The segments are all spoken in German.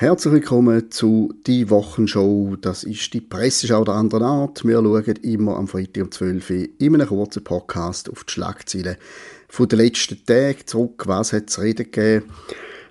Herzlich willkommen zu «Die Wochenshow». Das ist die Presseschau der anderen Art. Wir schauen immer am Freitag um 12 Uhr in einem kurzen Podcast auf die Schlagzeilen von den letzten Tagen zurück. Was hat es reden gegeben?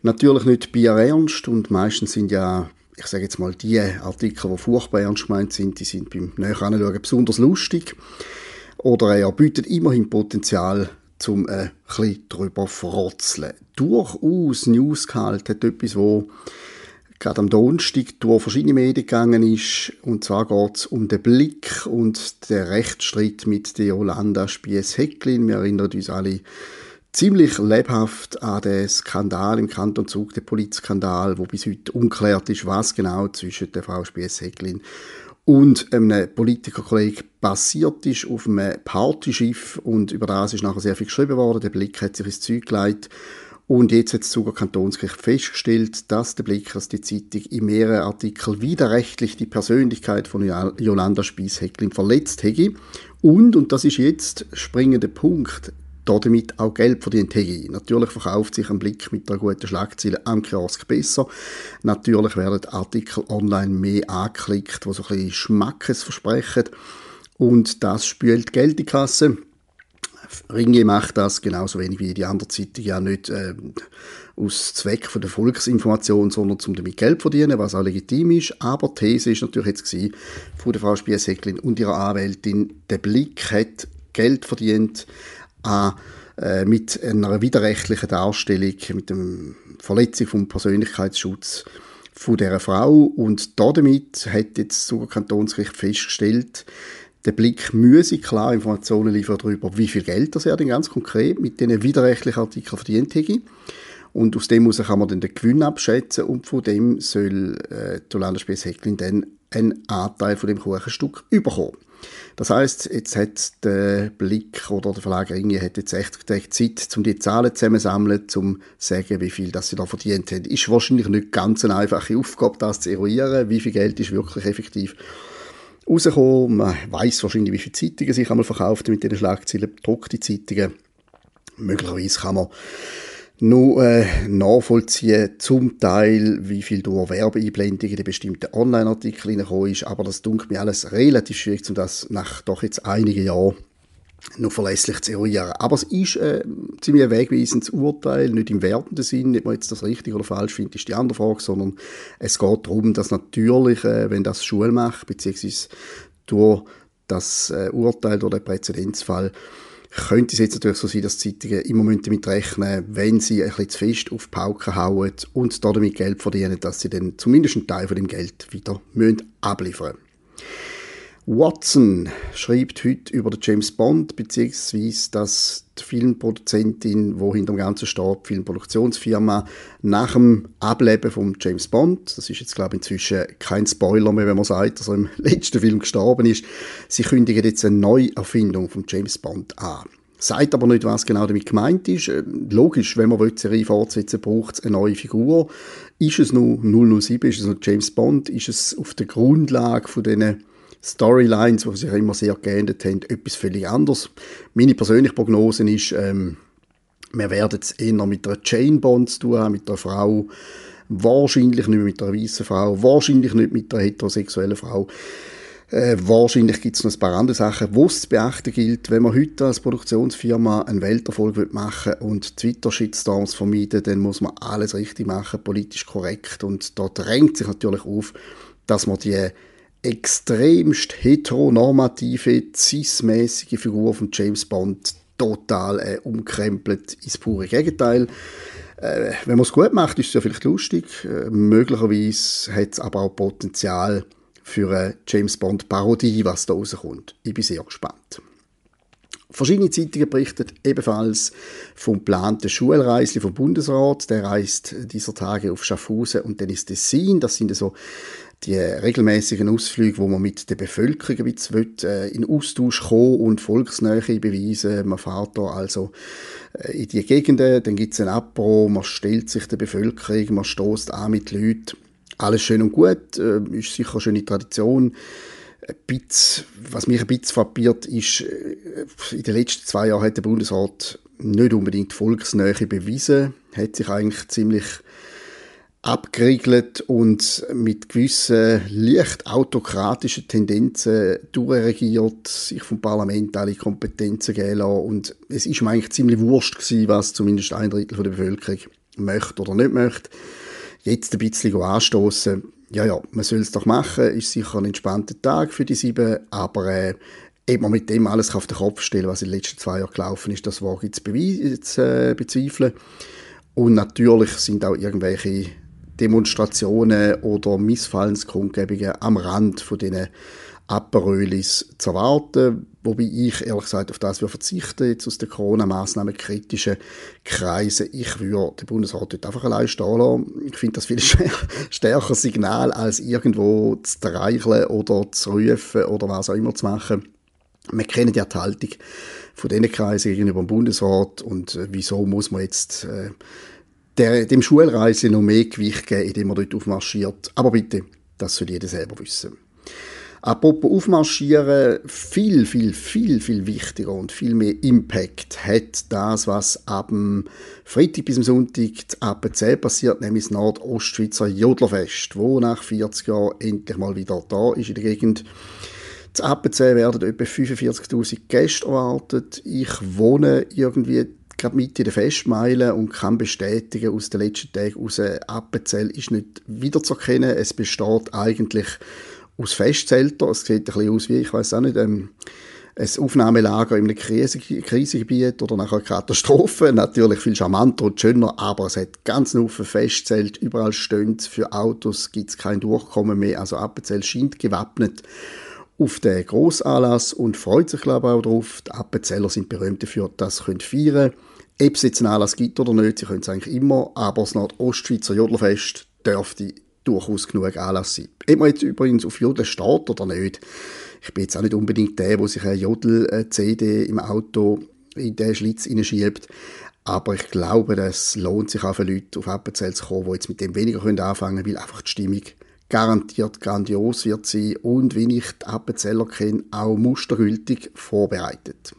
Natürlich nicht Bier ernst und meistens sind ja, ich sage jetzt mal, die Artikel, die furchtbar ernst gemeint sind, die sind beim Näheranschauen besonders lustig. Oder er bietet immerhin Potenzial zum ein bisschen drüber frotzeln. Durchaus News gehalten hat etwas, wo gerade am Donnerstag durch verschiedene Medien gegangen ist. Und zwar geht es um den Blick und den Rechtsstreit mit der Yolanda Spies-Hecklin. Wir erinnern uns alle ziemlich lebhaft an den Skandal im Kanton Zug, den Polizskandal, wo bis heute unklärt ist, was genau zwischen der Frau Spies-Hecklin und einem Politikerkollegen passiert ist auf einem Partyschiff und über das ist nachher sehr viel geschrieben worden. Der Blick hat sich ins Zeug gelegt und jetzt hat das Zuger Kantonsgericht festgestellt, dass der Blick, dass die Zeitung in mehreren Artikeln widerrechtlich die Persönlichkeit von Jolanda Spies-Hecklin verletzt hätte. Und, und das ist jetzt springender Punkt, damit auch Geld verdient hätte. Natürlich verkauft sich ein Blick mit einer guten Schlagzeile am Kiosk besser. Natürlich werden Artikel online mehr angeklickt, die so ein bisschen Schmackes versprechen. Und das spült Geld in die Kasse. Ringe macht das genauso wenig wie die andere Zeitung ja nicht äh, aus Zweck von der Volksinformation, sondern zum damit Geld verdienen, was auch legitim ist. Aber die These ist natürlich jetzt gewesen, von der Frau Spies-Hecklin und ihrer Anwältin, der Blick hat Geld verdient an äh, mit einer widerrechtlichen Darstellung, mit der Verletzung vom Persönlichkeitsschutz von dieser Frau und damit hat jetzt das Kantonsgericht festgestellt, der Blick müsse klar Informationen liefern darüber, wie viel Geld das er denn ganz konkret mit diesen widerrechtlichen Artikeln verdient hätte. Und aus dem kann man dann den Gewinn abschätzen und von dem soll äh, die Landesspies Hecklin dann einen Anteil von dem Kuchenstück überkommen. Das heißt, jetzt hat der Blick oder der Verlag Ringe hat jetzt echt Zeit, um die Zahlen zusammenzusammeln, um zu sagen, wie viel das sie da verdient haben. Ist wahrscheinlich nicht ganz eine einfache Aufgabe, das zu eruieren, wie viel Geld ist wirklich effektiv rausgekommen. Man weiß wahrscheinlich, wie viele Zeitungen sich einmal verkauft mit diesen Schlagzeilen, gedruckte Zeitungen. Möglicherweise kann man nur äh, nachvollziehen, zum Teil, wie viel durch Werbeeinblendungen in bestimmten Online-Artikeln hineingekommen ist, aber das dunkelt mir alles relativ schwierig, um das nach doch jetzt einigen Jahren noch verlässlich zu eruieren. Aber es ist äh, ziemlich ein wegweisendes Urteil, nicht im wertenden Sinn, ob man jetzt das richtig oder falsch findet, ist die andere Frage, sondern es geht darum, dass natürlich, äh, wenn das Schule macht, beziehungsweise durch das äh, Urteil, durch den Präzedenzfall, könnte es jetzt natürlich so sein, dass Zeitungen immer damit rechnen wenn sie ein bisschen zu fest auf die Pauke hauen und damit Geld verdienen, dass sie dann zumindest einen Teil von dem Geld wieder abliefern müssen. Watson schreibt heute über James Bond, beziehungsweise dass die Filmproduzentin, wo hinter dem Ganzen steht, die Filmproduktionsfirma, nach dem Ableben von James Bond, das ist jetzt glaube ich inzwischen kein Spoiler mehr, wenn man sagt, dass er im letzten Film gestorben ist, sie kündigen jetzt eine Neuerfindung von James Bond an. Sagt aber nicht, was genau damit gemeint ist. Äh, logisch, wenn man die Serie fortsetzen braucht es eine neue Figur. Ist es nur 007, ist es noch James Bond, ist es auf der Grundlage von diesen Storylines, die sich immer sehr geändert haben, etwas völlig anderes. Meine persönliche Prognose ist, ähm, wir werden es eher mit einer Jane Bond zu tun haben, mit einer Frau, wahrscheinlich nicht mit einer weißen Frau, wahrscheinlich nicht mit einer heterosexuellen Frau. Äh, wahrscheinlich gibt es noch ein paar andere Sachen, die es zu beachten gilt. Wenn man heute als Produktionsfirma einen Welterfolg machen will und Twitter-Shitstorms vermeiden, dann muss man alles richtig machen, politisch korrekt. Und da drängt sich natürlich auf, dass man die extremst heteronormative, cis-mäßige Figur von James Bond total äh, umkrempelt ins pure Gegenteil. Äh, wenn man es gut macht, ist es ja vielleicht lustig. Äh, möglicherweise hat es aber auch Potenzial für eine James Bond-Parodie, was da rauskommt. Ich bin sehr gespannt. Verschiedene Zeitungen berichten ebenfalls vom geplanten Schulreisli vom Bundesrat. Der reist dieser Tage auf Schaffhausen und dann ist Tessin. Das sind so die regelmäßigen Ausflüge, wo man mit der Bevölkerung ein bisschen will, äh, in Austausch kommen und Volksnähe beweisen. Man fährt da also äh, in die Gegenden, dann gibt es ein Apro, man stellt sich der Bevölkerung, man stoßt an mit Leuten. Alles schön und gut, äh, ist sicher eine schöne Tradition. Ein bisschen, was mich ein bisschen frappiert, ist, äh, in den letzten zwei Jahren hat der Bundesrat nicht unbedingt Volksnähe bewiesen, hat sich eigentlich ziemlich abgeriegelt und mit gewissen leicht autokratischen Tendenzen durchregiert, sich vom Parlament alle Kompetenzen geben lassen. Und es ist mir eigentlich ziemlich wurscht gewesen, was zumindest ein Drittel der Bevölkerung möchte oder nicht möchte. Jetzt ein bisschen anstoßen. Ja, ja, man soll es doch machen. Ist sicher ein entspannter Tag für die sieben, aber äh, ob man mit dem alles auf den Kopf stellen was in den letzten zwei Jahren gelaufen ist, das wage ich zu, äh, bezweifeln. Und natürlich sind auch irgendwelche Demonstrationen oder Missfallenskundgebungen am Rand von diesen Aperölis zu erwarten, wobei ich ehrlich gesagt auf das verzichten jetzt aus den Corona-Massnahmen kritischen Kreisen. Ich würde den Bundesrat dort einfach allein stehen lassen. Ich finde das viel stärker Signal, als irgendwo zu streicheln oder zu rufen oder was auch immer zu machen. Wir kennen ja die Haltung von diesen Kreisen gegenüber dem Bundesrat und äh, wieso muss man jetzt äh, der, dem Schulreise noch mehr Gewicht geben, indem man dort aufmarschiert. Aber bitte, das soll jeder selber wissen. Apropos aufmarschieren, viel, viel, viel, viel wichtiger und viel mehr Impact hat das, was ab dem Freitag bis zum Sonntag zu Appenzell passiert, nämlich das Nordostschweizer Jodlerfest, wo nach 40 Jahren endlich mal wieder da ist in der Gegend. Zu Appenzell werden etwa 45'000 Gäste erwartet. Ich wohne irgendwie gerade mit in der Festmeile und kann bestätigen aus den letzten Tagen aus Appenzell ist nicht wiederzuerkennen. Es besteht eigentlich aus Festzelten. Es sieht ein bisschen aus wie, ich weiß auch nicht, ähm, ein Aufnahmelager in einem Krisengebiet oder nach einer Katastrophe. Natürlich viel charmanter und schöner, aber es hat ganz viele Festzelt, überall stehen Für Autos gibt es kein Durchkommen mehr. Also Appenzell scheint gewappnet auf den Grossanlass und freut sich glaube ich auch darauf. Die Appenzeller sind berühmt dafür, dass sie feiern können. Ob es jetzt einen Anlass gibt oder nicht, sie können es eigentlich immer, aber das Nordostschweizer Jodlerfest dürfte durchaus genug Anlass sein. Ob man jetzt übrigens auf Jodel steht oder nicht, ich bin jetzt auch nicht unbedingt der, der sich eine Jodel-CD im Auto in den Schlitz hineinschiebt, aber ich glaube, es lohnt sich auch für Leute auf Appenzell zu kommen, die jetzt mit dem weniger anfangen können, weil einfach die Stimmung garantiert grandios wird sein und, wie ich die Appenzeller kenne, auch mustergültig vorbereitet.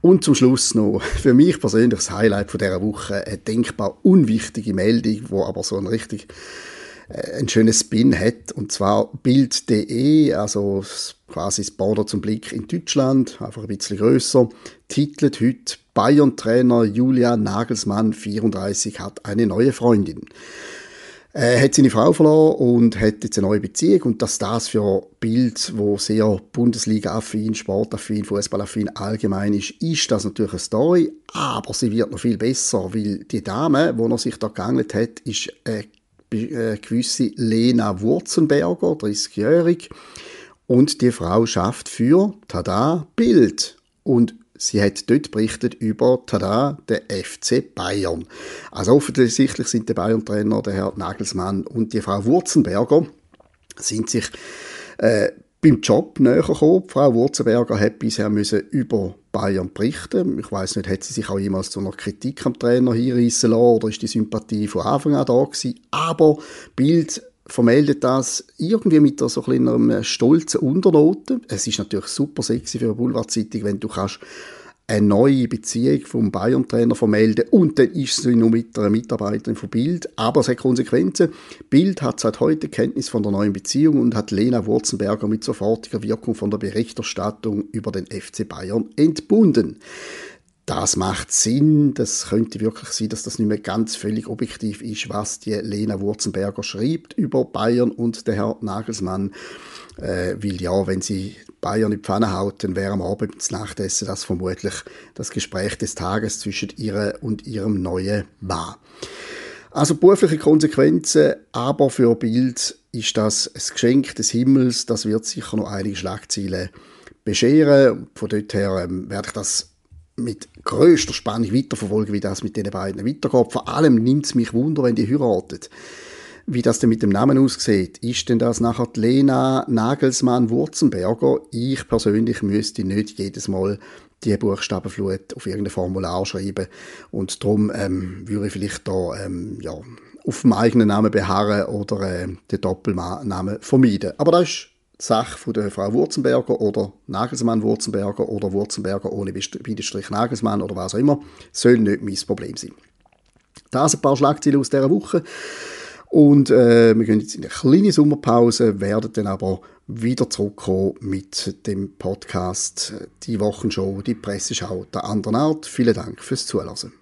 Und zum Schluss noch, für mich persönlich das Highlight von dieser Woche, eine denkbar unwichtige Meldung, wo aber so ein richtig äh, ein schönes Spin hat, und zwar Bild.de, also quasi das Border zum Blick in Deutschland, einfach ein bisschen grösser, titelt heute Bayern-Trainer Julian Nagelsmann, 34, hat eine neue Freundin. Er hat seine Frau verloren und hat jetzt eine neue Beziehung. Und dass das für Bild, wo sehr Bundesliga-affin, Sportaffin, Fußballaffin allgemein ist, ist das natürlich eine Story, aber sie wird noch viel besser, weil die Dame, wo er sich da geangelt hat, ist eine, eine gewisse Lena Wurzenberger, 30-jährig, und die Frau schafft für, tada, Bild. Und Sie hat dort berichtet über, tada, der FC Bayern. Also offensichtlich sind der Bayern-Trainer, der Herr Nagelsmann und die Frau Wurzenberger, sind sich äh, beim Job näher gekommen. Frau Wurzenberger hat bisher müssen über Bayern berichten. Ich weiß nicht, hat sie sich auch jemals zu einer Kritik am Trainer hinreißen lassen oder ist die Sympathie von Anfang an da gewesen? Aber Bild vermeldet das irgendwie mit so einer stolzen Unternote. Es ist natürlich super sexy für eine Boulevardzeitung, wenn du kannst eine neue Beziehung vom Bayern-Trainer vermelden und dann ist sie nur mit einer Mitarbeiterin von Bild. Aber es hat Konsequenzen. Bild hat seit heute Kenntnis von der neuen Beziehung und hat Lena Wurzenberger mit sofortiger Wirkung von der Berichterstattung über den FC Bayern entbunden das macht Sinn. Das könnte wirklich sein, dass das nicht mehr ganz völlig objektiv ist, was die Lena Wurzenberger schreibt über Bayern und der Herr Nagelsmann. Äh, weil ja, wenn sie Bayern in die Pfanne haut, dann wäre am Abend ins Nachtessen das vermutlich das Gespräch des Tages zwischen ihr und ihrem neuen Mann. Also berufliche Konsequenzen, aber für Bild ist das ein Geschenk des Himmels. Das wird sicher noch einige Schlagzeilen bescheren. Von dort her ähm, werde ich das mit größter Spannung weiterverfolgen, wie das mit den beiden weitergeht. Vor allem nimmt es mich Wunder, wenn die heiraten. Wie das denn mit dem Namen aussieht. Ist denn das nachher die Lena Nagelsmann-Wurzenberger? Ich persönlich müsste nicht jedes Mal die Buchstabenflut auf irgendein Formular schreiben. Und darum ähm, würde ich vielleicht da ähm, ja, auf dem eigenen Namen beharren oder äh, den Doppelnamen vermeiden. Aber das ist Sache der Frau Wurzenberger oder Nagelsmann Wurzenberger oder Wurzenberger ohne Bindestrich Nagelsmann oder was auch immer, soll nicht mein Problem sein. Das ein paar Schlagzeilen aus dieser Woche. Und äh, wir gehen jetzt in eine kleine Sommerpause, werden dann aber wieder zurückkommen mit dem Podcast Die Wochenshow, die Presseschau der anderen Art. Vielen Dank fürs Zuhören.